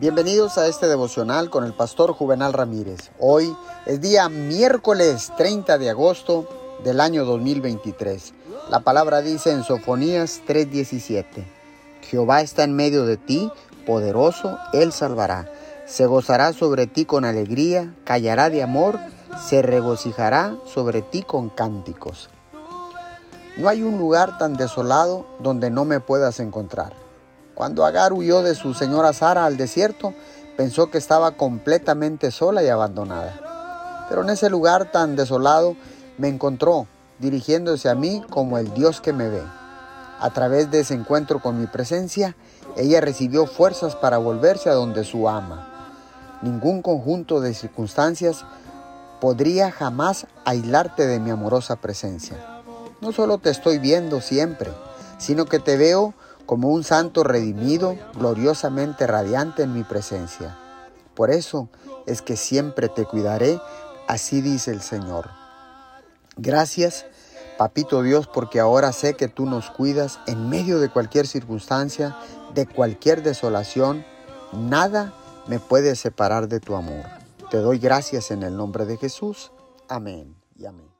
Bienvenidos a este devocional con el pastor Juvenal Ramírez. Hoy es día miércoles 30 de agosto del año 2023. La palabra dice en Sofonías 3:17, Jehová está en medio de ti, poderoso, él salvará. Se gozará sobre ti con alegría, callará de amor, se regocijará sobre ti con cánticos. No hay un lugar tan desolado donde no me puedas encontrar. Cuando Agar huyó de su señora Sara al desierto, pensó que estaba completamente sola y abandonada. Pero en ese lugar tan desolado me encontró, dirigiéndose a mí como el Dios que me ve. A través de ese encuentro con mi presencia, ella recibió fuerzas para volverse a donde su ama. Ningún conjunto de circunstancias podría jamás aislarte de mi amorosa presencia. No solo te estoy viendo siempre, sino que te veo como un santo redimido, gloriosamente radiante en mi presencia. Por eso es que siempre te cuidaré, así dice el Señor. Gracias, Papito Dios, porque ahora sé que tú nos cuidas en medio de cualquier circunstancia, de cualquier desolación. Nada me puede separar de tu amor. Te doy gracias en el nombre de Jesús. Amén y amén.